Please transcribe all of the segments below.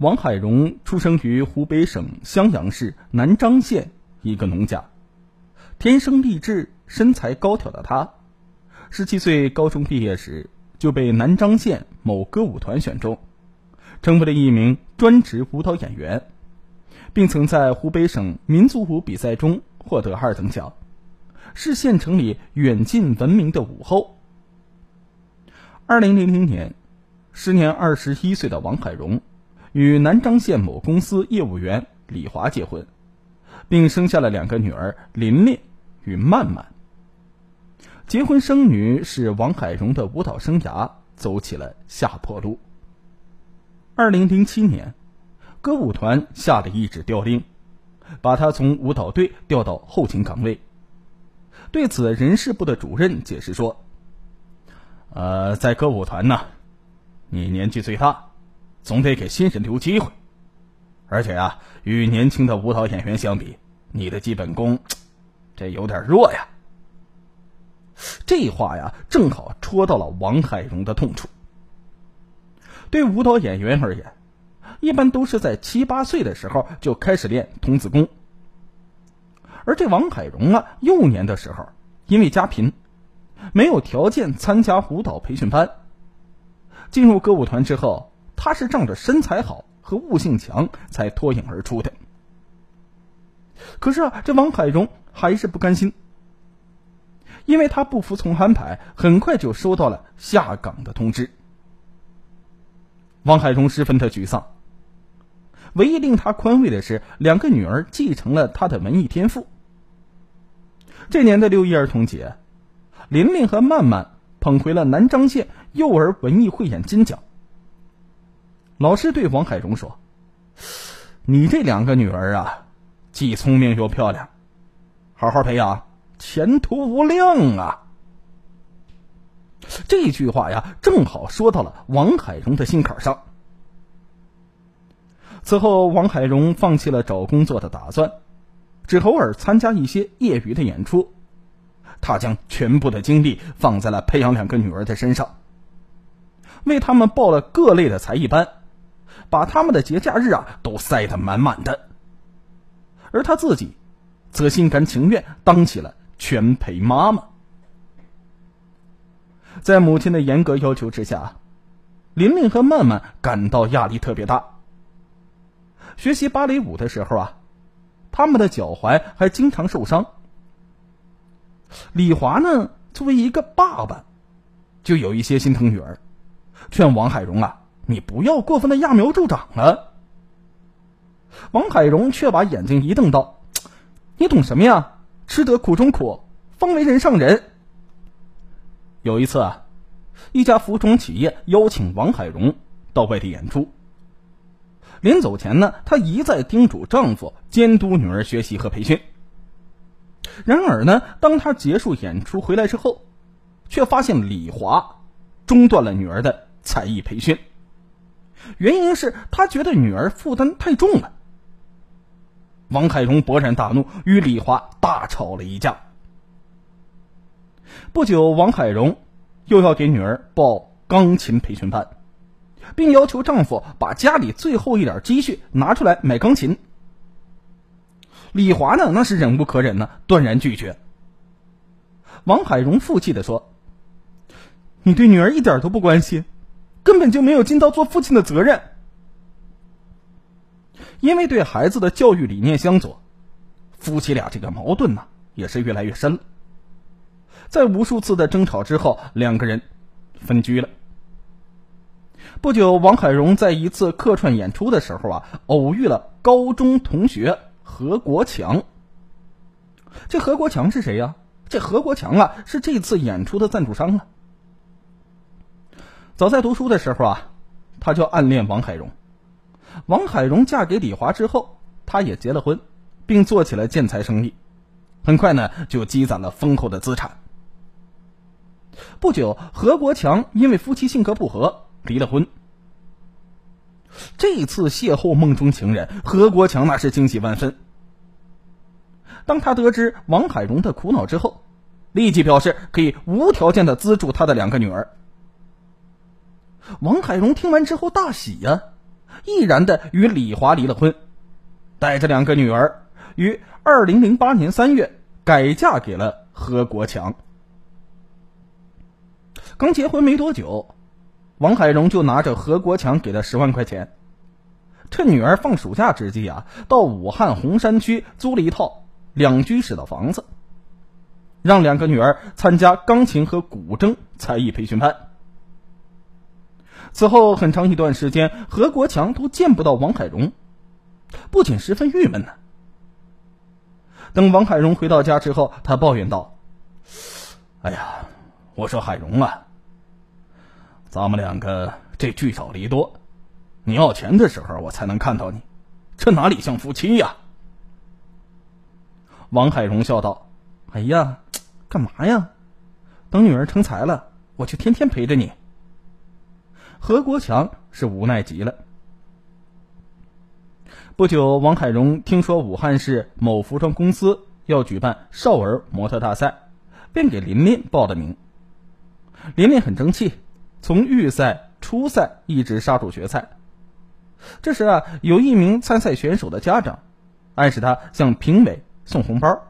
王海荣出生于湖北省襄阳市南漳县一个农家，天生丽质、身材高挑的他，十七岁高中毕业时就被南漳县某歌舞团选中，成为了一名专职舞蹈演员，并曾在湖北省民族舞比赛中获得二等奖，是县城里远近闻名的舞后。二零零零年，时年二十一岁的王海荣。与南漳县某公司业务员李华结婚，并生下了两个女儿琳琳与曼曼。结婚生女使王海荣的舞蹈生涯走起了下坡路。二零零七年，歌舞团下了一纸调令，把他从舞蹈队调到后勤岗位。对此，人事部的主任解释说：“呃，在歌舞团呢，你年纪最大。”总得给新人留机会，而且啊，与年轻的舞蹈演员相比，你的基本功这有点弱呀。这话呀，正好戳到了王海荣的痛处。对舞蹈演员而言，一般都是在七八岁的时候就开始练童子功，而这王海荣啊，幼年的时候因为家贫，没有条件参加舞蹈培训班，进入歌舞团之后。他是仗着身材好和悟性强才脱颖而出的。可是啊，这王海荣还是不甘心，因为他不服从安排，很快就收到了下岗的通知。王海荣十分的沮丧。唯一令他宽慰的是，两个女儿继承了他的文艺天赋。这年的六一儿童节，琳琳和曼曼捧回了南漳县幼儿文艺汇演金奖。老师对王海荣说：“你这两个女儿啊，既聪明又漂亮，好好培养，前途无量啊！”这句话呀，正好说到了王海荣的心坎上。此后，王海荣放弃了找工作的打算，只偶尔参加一些业余的演出。他将全部的精力放在了培养两个女儿的身上，为他们报了各类的才艺班。把他们的节假日啊都塞得满满的，而他自己，则心甘情愿当起了全陪妈妈。在母亲的严格要求之下，琳琳和曼曼感到压力特别大。学习芭蕾舞的时候啊，他们的脚踝还经常受伤。李华呢，作为一个爸爸，就有一些心疼女儿，劝王海荣啊。你不要过分的揠苗助长了。王海荣却把眼睛一瞪，道：“你懂什么呀？吃得苦中苦，方为人上人。”有一次啊，一家服装企业邀请王海荣到外地演出。临走前呢，她一再叮嘱丈夫监督女儿学习和培训。然而呢，当她结束演出回来之后，却发现李华中断了女儿的才艺培训。原因是他觉得女儿负担太重了。王海荣勃然大怒，与李华大吵了一架。不久，王海荣又要给女儿报钢琴培训班，并要求丈夫把家里最后一点积蓄拿出来买钢琴。李华呢，那是忍无可忍呢，断然拒绝。王海荣负气的说：“你对女儿一点都不关心。”根本就没有尽到做父亲的责任，因为对孩子的教育理念相左，夫妻俩这个矛盾呢也是越来越深了。在无数次的争吵之后，两个人分居了。不久，王海荣在一次客串演出的时候啊，偶遇了高中同学何国强。这何国强是谁呀？这何国强啊，是这次演出的赞助商啊。早在读书的时候啊，他就暗恋王海荣。王海荣嫁给李华之后，他也结了婚，并做起了建材生意。很快呢，就积攒了丰厚的资产。不久，何国强因为夫妻性格不合离了婚。这一次邂逅梦中情人，何国强那是惊喜万分。当他得知王海荣的苦恼之后，立即表示可以无条件的资助他的两个女儿。王海荣听完之后大喜呀，毅然的与李华离了婚，带着两个女儿，于二零零八年三月改嫁给了何国强。刚结婚没多久，王海荣就拿着何国强给的十万块钱，趁女儿放暑假之际啊，到武汉洪山区租了一套两居室的房子，让两个女儿参加钢琴和古筝才艺培训班。此后很长一段时间，何国强都见不到王海荣，不仅十分郁闷呢。等王海荣回到家之后，他抱怨道：“哎呀，我说海荣啊。”咱们两个这聚少离多，你要钱的时候我才能看到你，这哪里像夫妻呀？王海荣笑道：“哎呀，干嘛呀？等女儿成才了，我就天天陪着你。”何国强是无奈极了。不久，王海荣听说武汉市某服装公司要举办少儿模特大赛，便给琳琳报了名。琳琳很争气。从预赛、初赛一直杀入决赛。这时啊，有一名参赛选手的家长暗示他向评委送红包。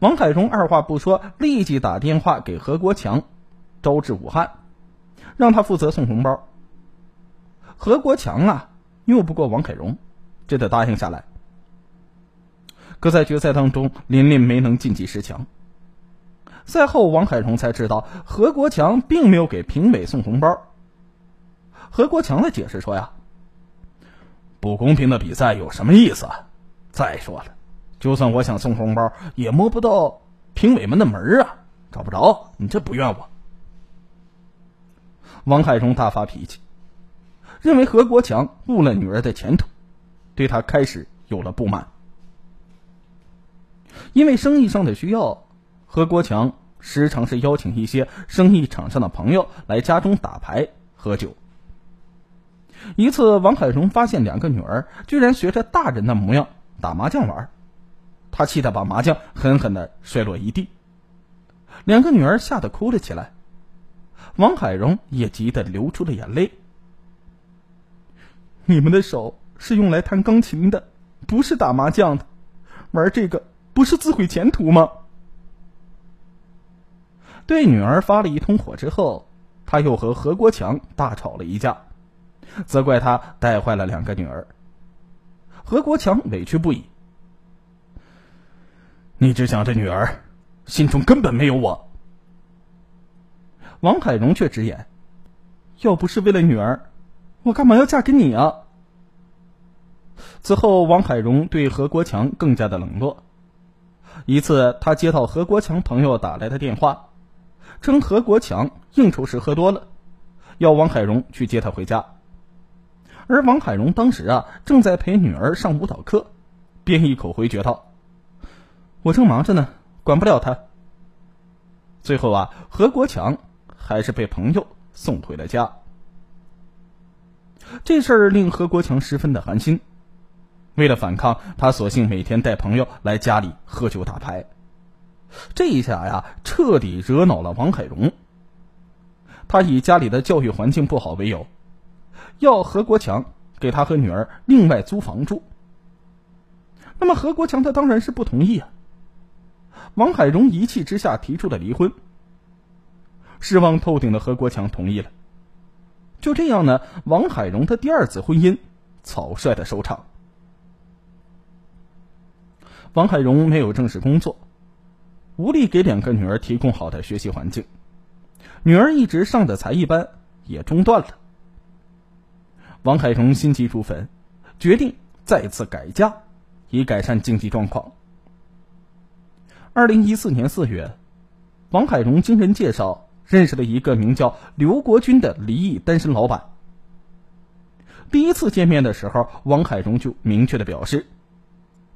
王海荣二话不说，立即打电话给何国强，招至武汉，让他负责送红包。何国强啊，拗不过王凯荣，只得答应下来。可在决赛当中，琳琳没能晋级十强。赛后，王海荣才知道何国强并没有给评委送红包。何国强的解释说：“呀，不公平的比赛有什么意思啊？再说了，就算我想送红包，也摸不到评委们的门啊，找不着。你这不怨我？”王海荣大发脾气，认为何国强误了女儿的前途，对他开始有了不满。因为生意上的需要。何国强时常是邀请一些生意场上的朋友来家中打牌喝酒。一次，王海荣发现两个女儿居然学着大人的模样打麻将玩，他气得把麻将狠狠的摔落一地，两个女儿吓得哭了起来，王海荣也急得流出了眼泪。你们的手是用来弹钢琴的，不是打麻将的，玩这个不是自毁前途吗？对女儿发了一通火之后，他又和何国强大吵了一架，责怪他带坏了两个女儿。何国强委屈不已：“你只想着女儿，心中根本没有我。”王海荣却直言：“要不是为了女儿，我干嘛要嫁给你啊？”此后，王海荣对何国强更加的冷落。一次，他接到何国强朋友打来的电话。称何国强应酬时喝多了，要王海荣去接他回家。而王海荣当时啊正在陪女儿上舞蹈课，便一口回绝道：“我正忙着呢，管不了他。”最后啊，何国强还是被朋友送回了家。这事儿令何国强十分的寒心，为了反抗，他索性每天带朋友来家里喝酒打牌。这一下呀，彻底惹恼了王海荣。他以家里的教育环境不好为由，要何国强给他和女儿另外租房住。那么何国强他当然是不同意啊。王海荣一气之下提出了离婚。失望透顶的何国强同意了。就这样呢，王海荣的第二次婚姻草率的收场。王海荣没有正式工作。无力给两个女儿提供好的学习环境，女儿一直上的才艺班也中断了。王海荣心急如焚，决定再次改嫁，以改善经济状况。二零一四年四月，王海荣经人介绍认识了一个名叫刘国军的离异单身老板。第一次见面的时候，王海荣就明确的表示，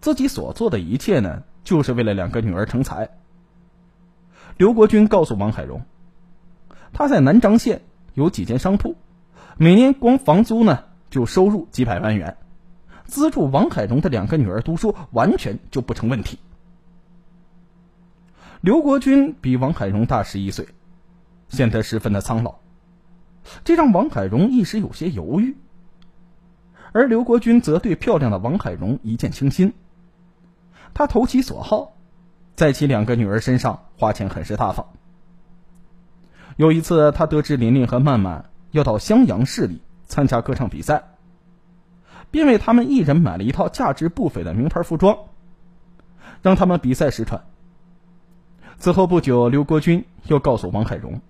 自己所做的一切呢，就是为了两个女儿成才。刘国军告诉王海荣，他在南漳县有几间商铺，每年光房租呢就收入几百万元，资助王海荣的两个女儿读书完全就不成问题。刘国军比王海荣大十一岁，显得十分的苍老，这让王海荣一时有些犹豫。而刘国军则对漂亮的王海荣一见倾心。他投其所好，在其两个女儿身上花钱很是大方。有一次，他得知琳琳和曼曼要到襄阳市里参加歌唱比赛，便为他们一人买了一套价值不菲的名牌服装，让他们比赛时穿。此后不久，刘国军又告诉王海荣，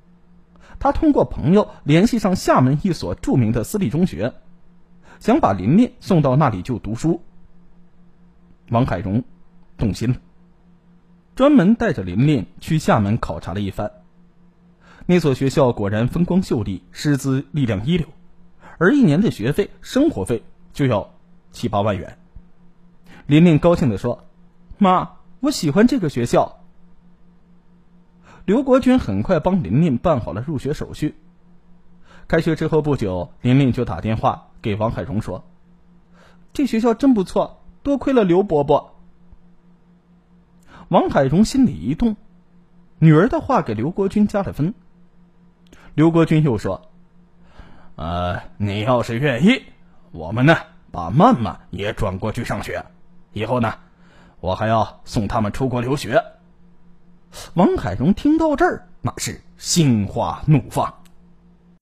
他通过朋友联系上厦门一所著名的私立中学，想把琳琳送到那里就读书。王海荣动心了，专门带着琳琳去厦门考察了一番。那所学校果然风光秀丽，师资力量一流，而一年的学费、生活费就要七八万元。琳琳高兴地说：“妈，我喜欢这个学校。”刘国军很快帮琳琳办好了入学手续。开学之后不久，琳琳就打电话给王海荣说：“这学校真不错，多亏了刘伯伯。”王海荣心里一动，女儿的话给刘国军加了分。刘国军又说：“呃，你要是愿意，我们呢把曼曼也转过去上学，以后呢，我还要送他们出国留学。”王海荣听到这儿，那是心花怒放。